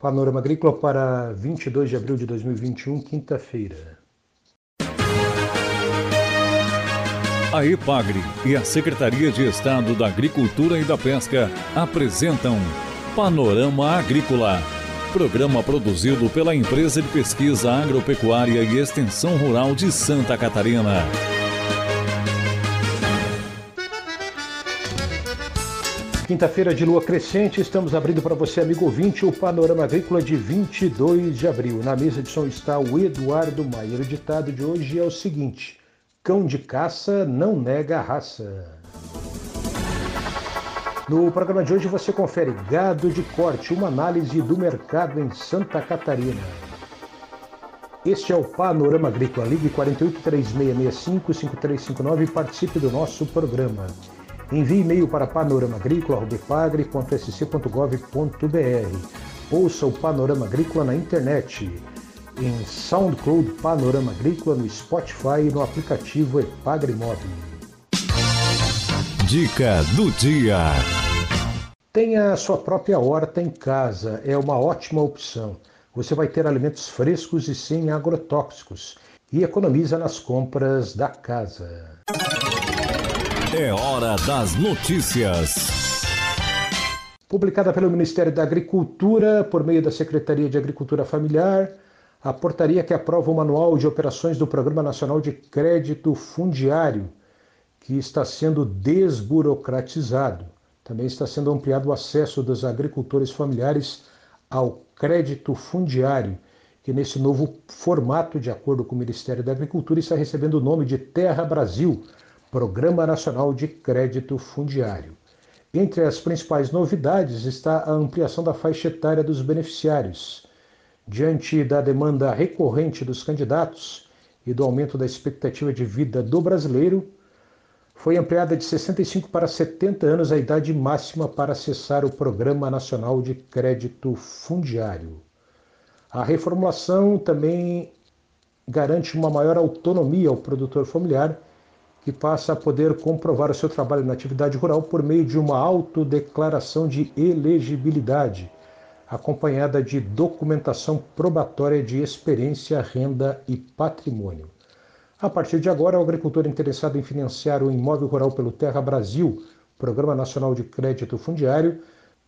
Panorama Agrícola para 22 de abril de 2021, quinta-feira. A EPAGRE e a Secretaria de Estado da Agricultura e da Pesca apresentam Panorama Agrícola, programa produzido pela Empresa de Pesquisa Agropecuária e Extensão Rural de Santa Catarina. Quinta-feira de lua crescente, estamos abrindo para você, amigo ouvinte, o Panorama Agrícola de 22 de abril. Na mesa de som está o Eduardo Maier. O ditado de hoje é o seguinte: Cão de caça não nega a raça. No programa de hoje você confere gado de corte, uma análise do mercado em Santa Catarina. Este é o Panorama Agrícola. Ligue 48 3665 5359 e participe do nosso programa. Envie e-mail para panoramaagrícola.pagre.sc.gov.br. Ouça o Panorama Agrícola na internet, em SoundCloud Panorama Agrícola, no Spotify e no aplicativo Epagre Móvel. Dica do dia. Tenha a sua própria horta em casa, é uma ótima opção. Você vai ter alimentos frescos e sem agrotóxicos e economiza nas compras da casa. É hora das notícias. Publicada pelo Ministério da Agricultura, por meio da Secretaria de Agricultura Familiar, a portaria que aprova o Manual de Operações do Programa Nacional de Crédito Fundiário, que está sendo desburocratizado. Também está sendo ampliado o acesso dos agricultores familiares ao crédito fundiário, que nesse novo formato, de acordo com o Ministério da Agricultura, está recebendo o nome de Terra Brasil Programa Nacional de Crédito Fundiário. Entre as principais novidades está a ampliação da faixa etária dos beneficiários. Diante da demanda recorrente dos candidatos e do aumento da expectativa de vida do brasileiro, foi ampliada de 65 para 70 anos a idade máxima para acessar o Programa Nacional de Crédito Fundiário. A reformulação também garante uma maior autonomia ao produtor familiar que passa a poder comprovar o seu trabalho na atividade rural por meio de uma autodeclaração de elegibilidade, acompanhada de documentação probatória de experiência, renda e patrimônio. A partir de agora, o agricultor interessado em financiar o imóvel rural pelo Terra Brasil, Programa Nacional de Crédito Fundiário,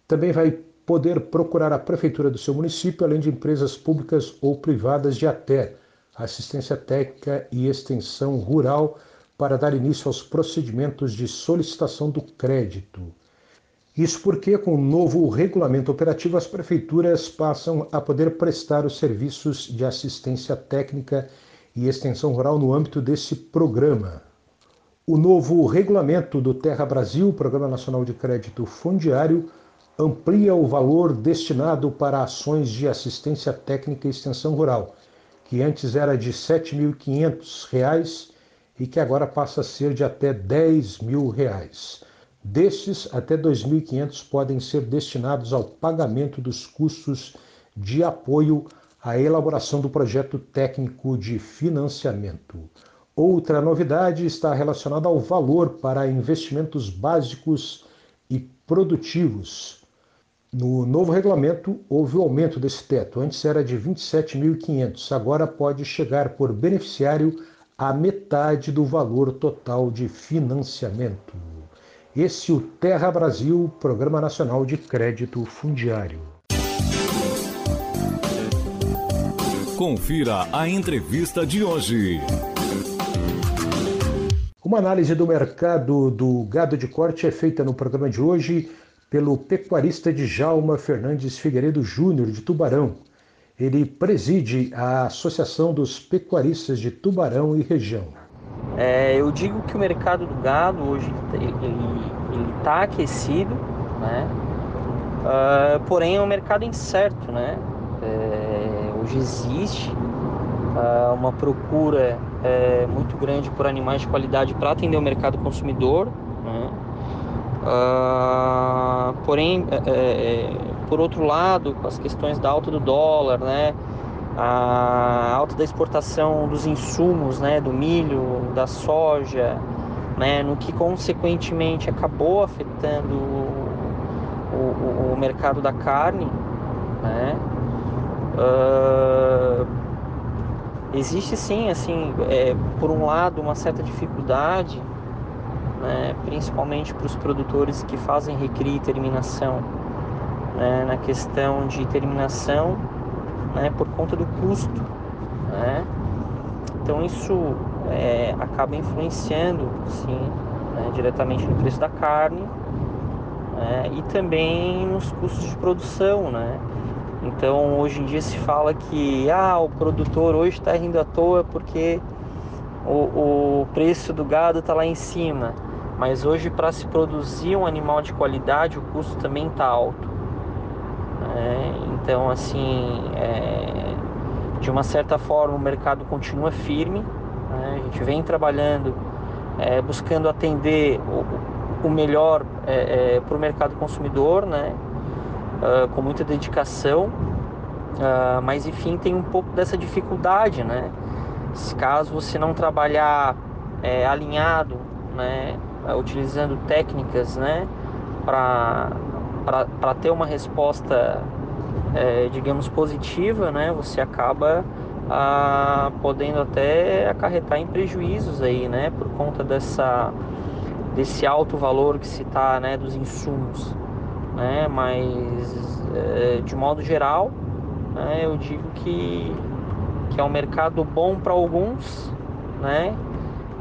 também vai poder procurar a prefeitura do seu município, além de empresas públicas ou privadas de até assistência técnica e extensão rural para dar início aos procedimentos de solicitação do crédito. Isso porque, com o novo regulamento operativo, as prefeituras passam a poder prestar os serviços de assistência técnica e extensão rural no âmbito desse programa. O novo regulamento do Terra Brasil, Programa Nacional de Crédito Fundiário, amplia o valor destinado para ações de assistência técnica e extensão rural, que antes era de R$ 7.500 e que agora passa a ser de até 10 mil reais. Destes, até 2.500 podem ser destinados ao pagamento dos custos de apoio à elaboração do projeto técnico de financiamento. Outra novidade está relacionada ao valor para investimentos básicos e produtivos. No novo regulamento, houve o aumento desse teto. Antes era de 27.500, agora pode chegar por beneficiário a metade do valor total de financiamento. Esse é o Terra Brasil, Programa Nacional de Crédito Fundiário. Confira a entrevista de hoje. Uma análise do mercado do gado de corte é feita no programa de hoje pelo pecuarista Djalma Fernandes Figueiredo Júnior, de Tubarão. Ele preside a Associação dos Pecuaristas de Tubarão e Região. É, eu digo que o mercado do gado hoje está aquecido, né? Uh, porém é um mercado incerto, né? É, hoje existe uh, uma procura é, muito grande por animais de qualidade para atender o mercado consumidor, né? Uh, porém, é, é, por outro lado, com as questões da alta do dólar, né, a alta da exportação dos insumos, né, do milho, da soja, né, no que consequentemente acabou afetando o, o, o mercado da carne, né, Uh, existe sim, assim, é, por um lado, uma certa dificuldade, né, principalmente para os produtores que fazem recria e terminação, né, na questão de terminação, né, por conta do custo, né? Então isso é, acaba influenciando, sim, né, diretamente no preço da carne né, e também nos custos de produção, né? Então hoje em dia se fala que ah, o produtor hoje está rindo à toa porque o, o preço do gado está lá em cima. Mas hoje para se produzir um animal de qualidade o custo também está alto. Né? Então assim, é, de uma certa forma o mercado continua firme. Né? A gente vem trabalhando, é, buscando atender o, o melhor é, é para o mercado consumidor, né? uh, com muita dedicação, uh, mas enfim tem um pouco dessa dificuldade, né? Caso você não trabalhar é, alinhado, né, utilizando técnicas, né, para ter uma resposta, é, digamos, positiva, né, você acaba ah, podendo até acarretar em prejuízos aí, né, por conta dessa desse alto valor que se está, né, dos insumos né? Mas é, de modo geral, né, eu digo que, que é um mercado bom para alguns, né?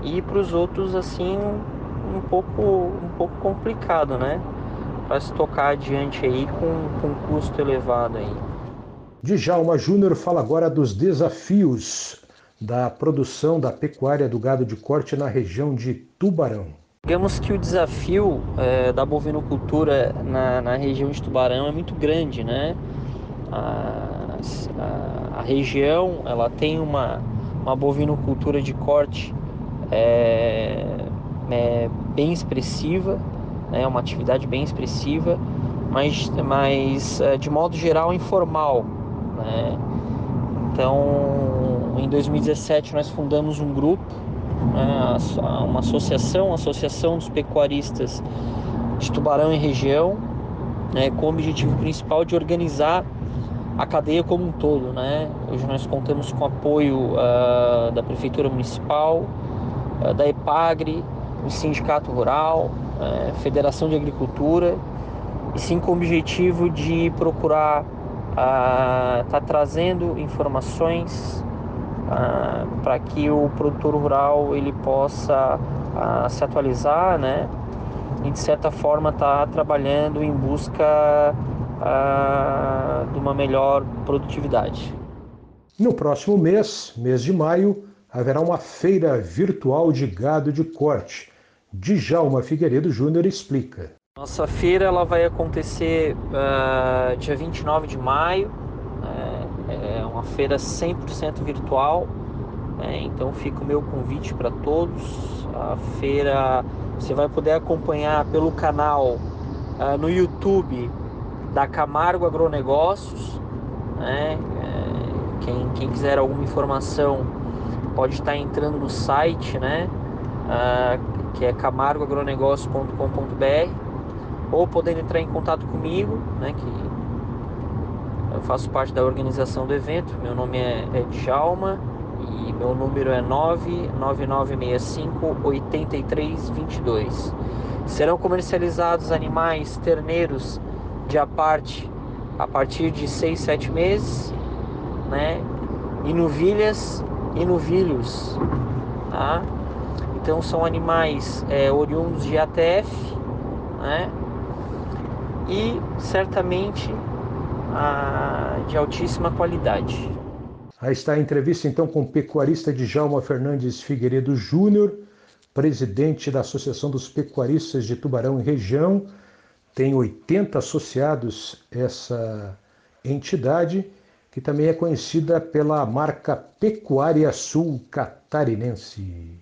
E para os outros assim um, pouco um pouco complicado, né? Para se tocar adiante aí com, com custo elevado aí. Djalma Júnior fala agora dos desafios da produção da pecuária do gado de corte na região de Tubarão. Digamos que o desafio é, da bovinocultura na, na, região de Tubarão é muito grande, né? A, a, a região ela tem uma, uma bovinocultura de corte é, é bem expressiva, né? uma atividade bem expressiva, mas, mas é, de modo geral informal. Né? Então, em 2017 nós fundamos um grupo né, uma associação, a Associação dos Pecuaristas de Tubarão e Região, né, com o objetivo principal de organizar a cadeia como um todo. Né? Hoje nós contamos com apoio uh, da Prefeitura Municipal, uh, da EPAGRE, do Sindicato Rural, uh, Federação de Agricultura, e sim com o objetivo de procurar estar tá trazendo informações ah, para que o produtor rural ele possa ah, se atualizar, né? E de certa forma estar tá trabalhando em busca ah, de uma melhor produtividade. No próximo mês, mês de maio, haverá uma feira virtual de gado de corte. Djalma Figueiredo Júnior explica. Nossa feira ela vai acontecer uh, dia 29 de maio, é uma feira 100% virtual, né? então fica o meu convite para todos. A feira você vai poder acompanhar pelo canal uh, no YouTube da Camargo Agronegócios. Né? É, quem, quem quiser alguma informação pode estar entrando no site, né? Uh, que é camargoagronegócios.com.br ou podendo entrar em contato comigo, né? Que eu faço parte da organização do evento. Meu nome é, é Djalma e meu número é 99965 8322. Serão comercializados animais terneiros de aparte a partir de 6, 7 meses, né? E novilhas e novilhos, tá? Então são animais é, oriundos de ATF, né? E certamente de altíssima qualidade. Aí está a entrevista então com o pecuarista Djalma Fernandes Figueiredo Júnior, presidente da Associação dos Pecuaristas de Tubarão e Região. Tem 80 associados essa entidade, que também é conhecida pela marca Pecuária Sul Catarinense.